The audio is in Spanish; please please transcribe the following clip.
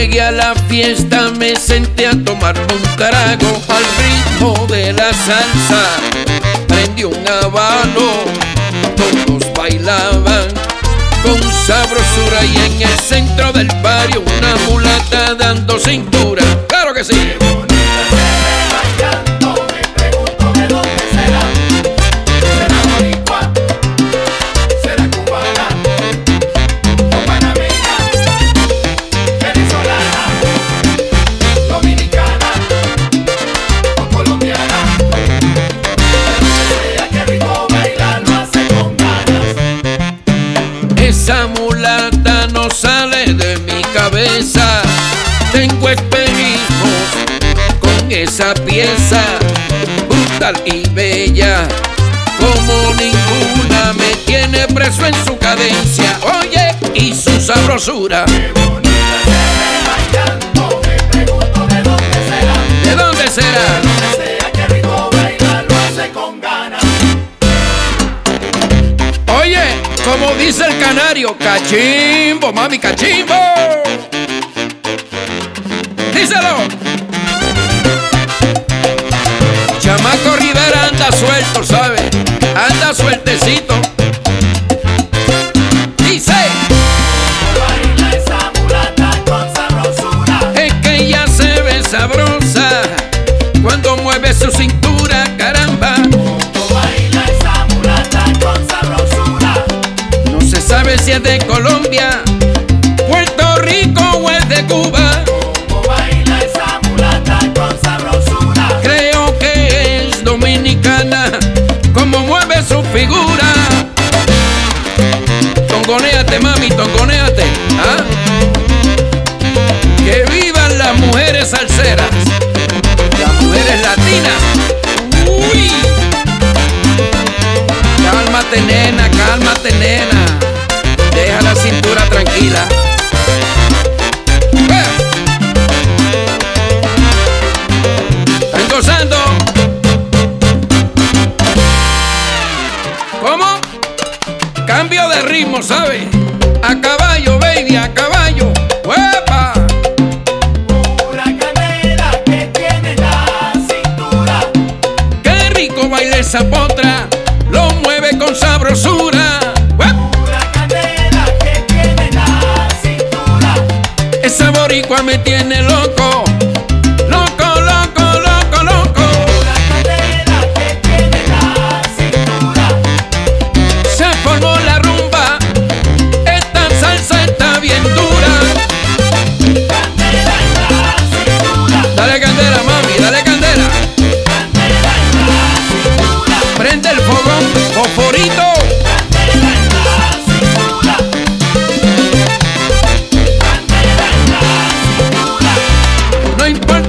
llegué a la fiesta me senté a tomar un trago al ritmo de la salsa. Prendí un abalo, todos bailaban con sabrosura y en el centro del barrio una mulata dando cintura. Cabeza. Tengo espejismos con esa pieza brutal y bella. Como ninguna me tiene preso en su cadencia. Oye, y su sabrosura. ¿De dónde será? Oye, como dice el canario, cachimbo, mami, cachimbo. Díselo. Chamaco Rivera anda suelto, ¿sabe? Anda sueltecito. Dice. Es que ella se ve sabrosa cuando mueve su cintura, caramba. No se sabe si es de Colombia, Puerto Rico o es de Cuba. Tongonéate, mami, tongonéate. ¿ah? Que vivan las mujeres salseras, las mujeres latinas. Uy. Cálmate, nena, cálmate, nena. Deja la cintura tranquila. De ritmo, ¿sabe? A caballo, baby, a caballo. ¡Huepa! ¡Qué rico baila esa potra! Lo mueve con sabrosura. ¡Huep! Esa boricua me tiene prende el fogón, fosforito. No importa.